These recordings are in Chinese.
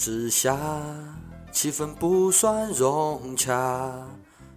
之下，气氛不算融洽。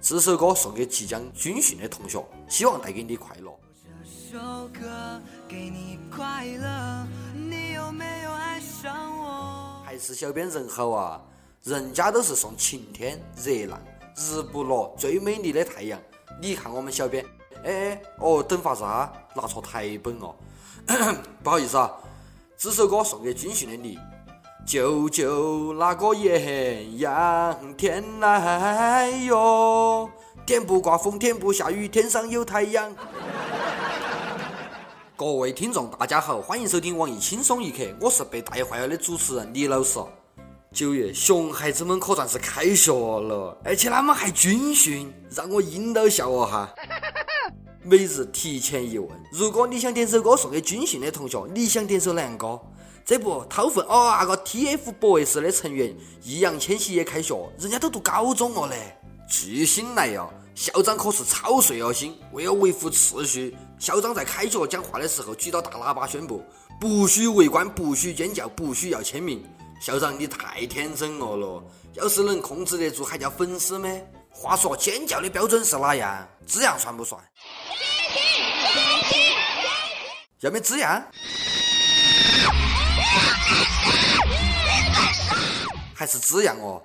这首歌送给即将军训的同学，希望带给你快乐。这首歌给你快乐，你有没有爱上我？还是小编人好啊，人家都是送晴天、热浪、日不落、最美丽的太阳，你看我们小编，哎哎哦，等法子啊？拿错台本哦，不好意思啊。这首歌送给军训的你。舅舅那个艳阳天来哟，天不刮风，天不下雨，天上有太阳。各位听众，大家好，欢迎收听网易轻松一刻，我是被带坏了的主持人李老师。九月，熊孩子们可算是开学了，而且他们还军训，让我阴到笑哦哈。每日提前一问：如果你想点首歌送给军训的同学，你想点首哪样歌？这不，掏粪哦，那个 TFBOYS 的成员易烊千玺也开学，人家都读高中了嘞。巨星来呀！校长可是操碎了心，为了维护秩序，校长在开学讲话的时候举到大喇叭宣布：不许围观，不许尖叫，不许要签名。校长，你太天真了咯！要是能控制得住，还叫粉丝吗？话说，尖叫的标准是哪样？字样算不算？要没字样？还是这样哦！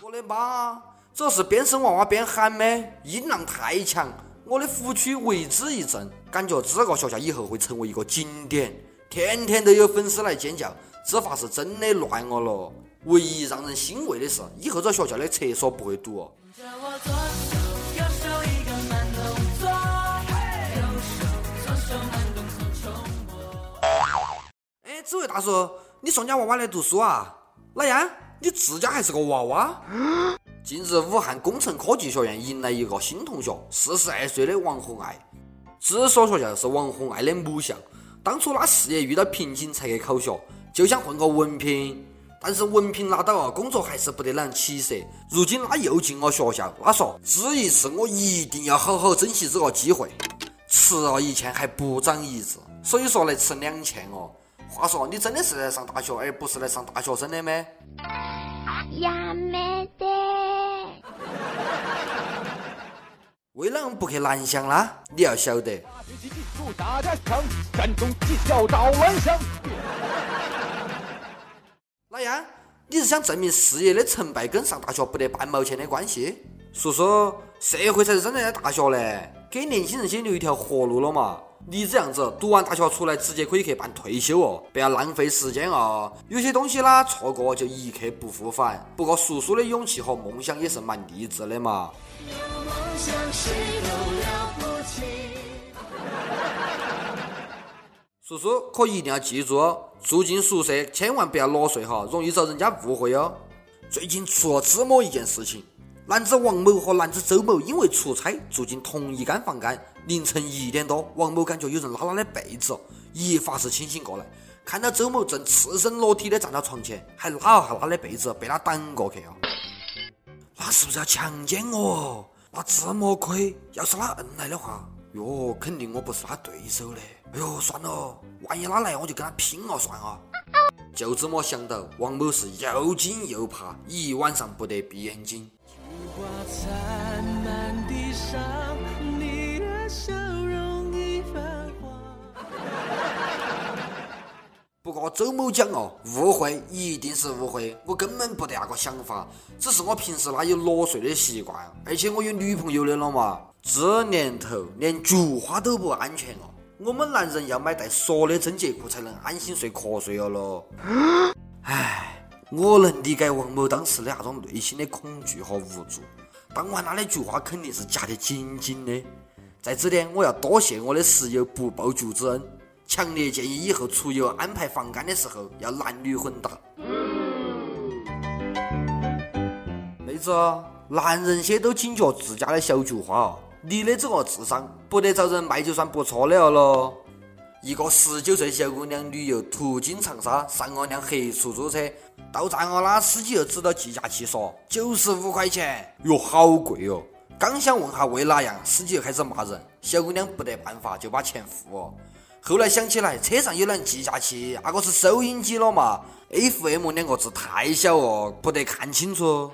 我的妈！这是边生娃娃边喊吗？音浪太强，我的虎躯为之一震，感觉这个学校以后会成为一个景点，天天都有粉丝来尖叫，这话是真的乱哦了。唯一让人欣慰的是，以后这学校的厕所不会堵。这位大叔，你送家娃娃来读书啊？哪样？你自家还是个娃娃？近日，武汉工程科技学院迎来一个新同学，四十二岁的王红爱。这所学校是王红爱的母校，当初他事业遇到瓶颈才去考学，就想混个文凭，但是文凭拿到了，工作还是不得啷起色。如今他又进了学校，他说：“这一次我一定要好好珍惜这个机会，吃了一堑还不长一智，所以说来吃两堑哦。”话说，你真的是来上大学，而不是来上大学生的吗？呀，没得。为啷不去南翔啦？你要晓得。哪样？你是想证明事业的成败跟上大学不得半毛钱的关系？叔叔，社会才是真正的大学嘞，给年轻人先留一条活路了嘛。你这样子读完大学出来，直接可以去办退休哦，不要浪费时间哦！有些东西啦，错过就一刻不复返。不过叔叔的勇气和梦想也是蛮励志的嘛。叔叔可一定要记住，住进宿舍千万不要裸睡哈，容易遭人家误会哦。最近出了这么一件事情。男子王某和男子周某因为出差住进同一间房间，凌晨一点多，王某感觉有人拉他的被子，一发是清醒过来，看到周某正赤身裸体的站到床前，还拉了下他的被子，被他挡过去啊！那是不是要强奸我？那这么亏，要是他硬来的话，哟，肯定我不是他对手嘞！哎呦，算了，万一他来，我就跟他拼了算啊！就这么想到，王某是又惊又怕，一晚上不得闭眼睛。不过周某讲哦，误会一定是误会，我根本不得那个想法，只是我平时哪有裸睡的习惯，而且我有女朋友的了嘛。这年头连菊花都不安全了，我们男人要买带锁的贞洁裤才能安心睡瞌睡了咯。唉，我能理解王某当时的那种内心的恐惧和无助。当晚他的菊花肯定是夹得紧紧的。在这点，我要多谢我的室友不报菊之恩，强烈建议以后出游安排房间的时候要男女混搭。妹子，男人些都警觉自家的小菊花哦，你的这个智商不得找人卖就算不错了喽。一个十九岁小姑娘旅游途经长沙，上了辆黑出租车。到站了啦，司机又指着计价器说：“九十五块钱，哟，好贵哟！”刚想问下为哪样，司机又开始骂人。小姑娘不得办法，就把钱付。后来想起来，车上有辆计价器，那个是收音机了嘛？FM 两个字太小哦，不得看清楚。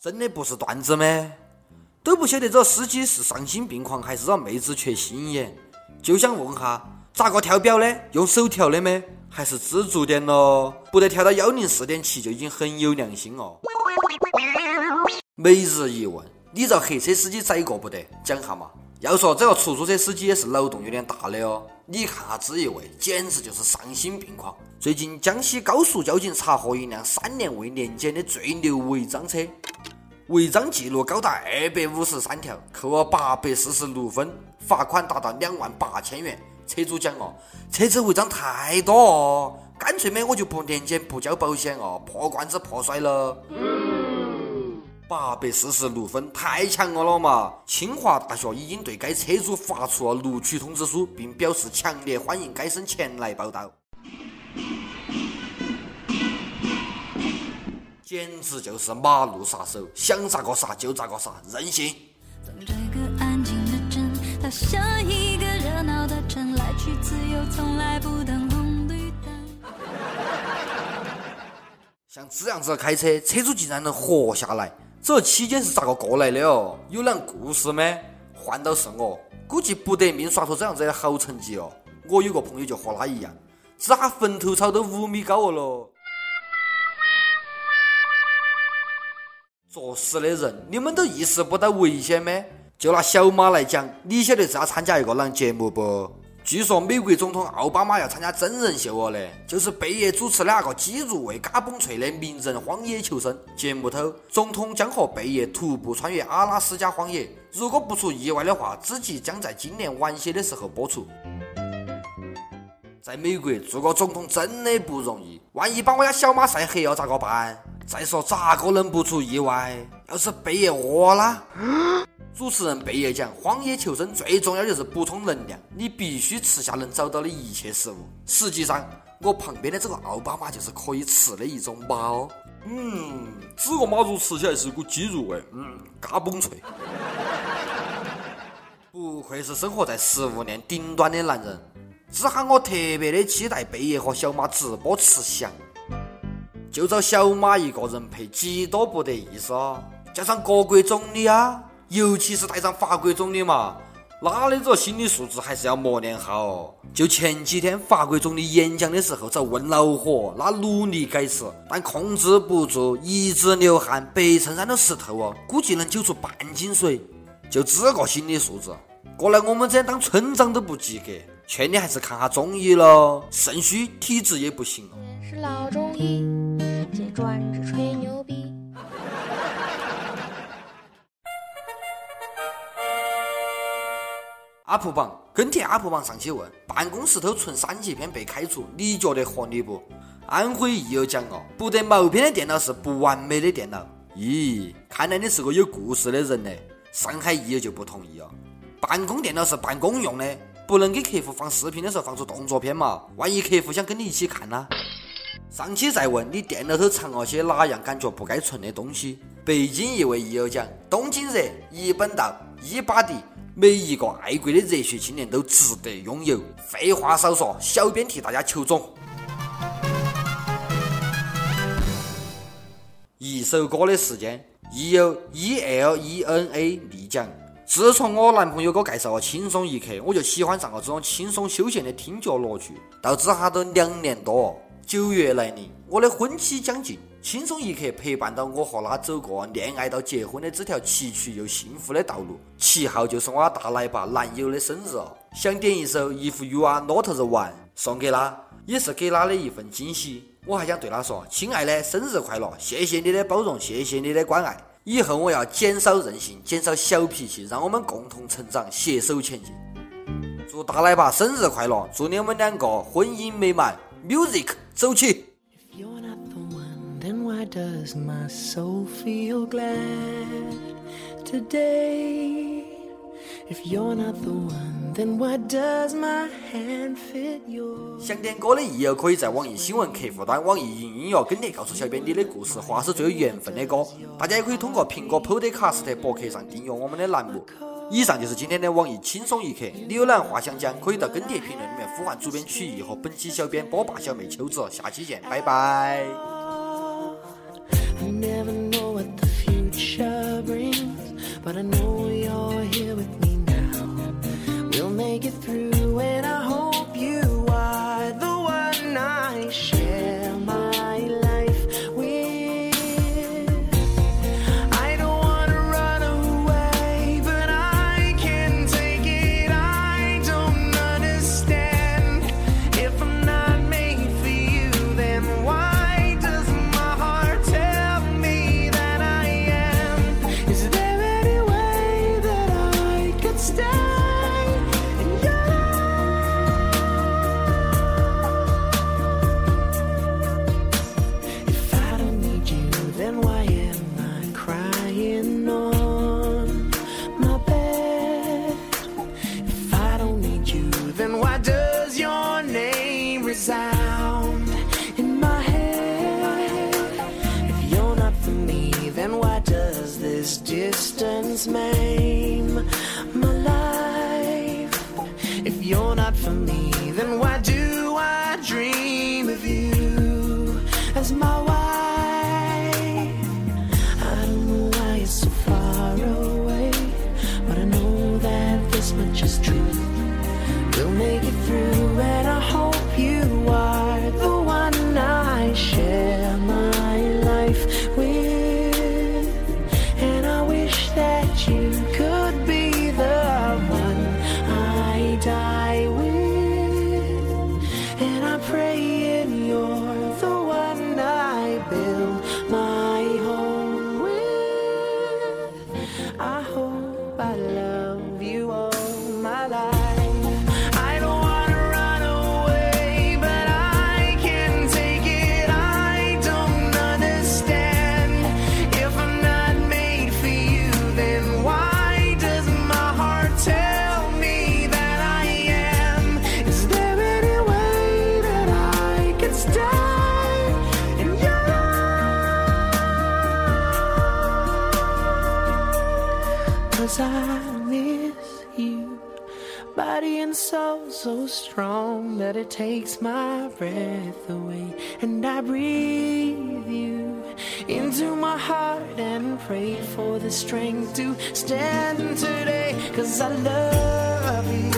真的不是段子吗？都不晓得这司机是丧心病狂还是这妹子缺心眼，就想问哈，咋个调表的？用手调的吗？还是知足点咯？不得调到幺零四点七就已经很有良心哦。每日一问，你遭黑车司机宰过不得？讲下嘛。要说这个出租车司机也是脑洞有点大的哦。你看下这一位，简直就是丧心病狂。最近江西高速交警查获一辆三年未年检的最牛违章车。违章记录高达二百五十三条，扣了八百四十六分，罚款达到两万八千元。车主讲哦，车子违章太多哦，干脆没我就不年检不交保险哦，破罐子破摔了。八百四十六分太强了了嘛！清华大学已经对该车主发出了录取通知书，并表示强烈欢迎该生前来报道。简直就是马路杀手，想咋个杀就咋个杀，任性。像这样子开车，车主竟然能活下来，这期间是咋个过来的哦？有啷故事吗？换到是我，估计不得命刷出这样子的好成绩哦。我有个朋友就和他一样，咋坟头草都五米高了？作死的人，你们都意识不到危险吗？就拿小马来讲，你晓得是要参加一个啷节目不？据说美国总统奥巴马要参加真人秀哦嘞，就是贝爷主持的那个鸡入味嘎嘣脆的名人荒野求生节目头，总统将和贝爷徒步穿越阿拉斯加荒野。如果不出意外的话，只集将在今年晚些的时候播出。在美国做个总统真的不容易，万一把我家小马晒黑了咋个办？再说咋个能不出意外？要是贝爷饿了，主持人贝爷讲，荒野求生最重要就是补充能量，你必须吃下能找到的一切食物。实际上，我旁边的这个奥巴马就是可以吃的一种马哦。嗯，这个马肉吃起来是股鸡肉味，嗯，嘎嘣脆。不愧是生活在食物链顶端的男人，只喊我特别的期待贝爷和小马直播吃翔。就找小马一个人配几多不得意思啊！加上各国总理啊，尤其是带上法国总理嘛，那的这心理素质还是要磨练好。就前几天法国总理演讲的时候，在问恼火，那努力改词，但控制不住，一直流汗，白衬衫都湿透哦，估计能揪出半斤水。就这个心理素质，过来我们这当村长都不及格，劝你还是看下中医咯，肾虚体质也不行。是老中医。专职吹牛逼。阿普榜跟帖阿普榜上期问：办公室头存三级片被开除，你觉得合理不？安徽益友讲哦，不得毛片的电脑是不完美的电脑。咦，看来你是个有故事的人呢。上海益友就不同意哦，办公电脑是办公用的，不能给客户放视频的时候放出动作片嘛？万一客户想跟你一起看呢？上期再问你电脑头藏了些哪样感觉不该存的东西？北京一位益友讲：东京热，一本道，一把地，每一个爱国的热血青年都值得拥有。废话少说，小编替大家求种。一首歌的时间，益友 E L E N A 丽讲：自从我男朋友给我介绍了轻松一刻，我就喜欢上了这种轻松休闲的听觉乐趣，到这哈都两年多。九月来临，我的婚期将近，轻松一刻陪伴到我和他走过恋爱到结婚的这条崎岖又幸福的道路。七号就是我大奶爸男友的生日，想点一首《If You Are Not the One》送给他，也是给他的一份惊喜。我还想对他说：“亲爱的，生日快乐！谢谢你的包容，谢谢你的关爱。以后我要减少任性，减少小脾气，让我们共同成长，携手前进。”祝大奶爸生日快乐！祝你们两个婚姻美满。Music，走起！想点歌的益友可以在网易新闻客户端、网易云音乐跟帖告诉小编你的故事，或是最有缘分的歌。大家也可以通过苹果 Podcast 博客上订阅我们的栏目。以上就是今天的网易轻松一刻。你有哪样话想讲可以到跟帖评论里面呼唤主编曲艺和本期小编波霸小妹秋子下期见拜拜。I never know what the future brings but i know through. Cause I miss you. Body and soul so strong that it takes my breath away. And I breathe you into my heart and pray for the strength to stand today. Cause I love you.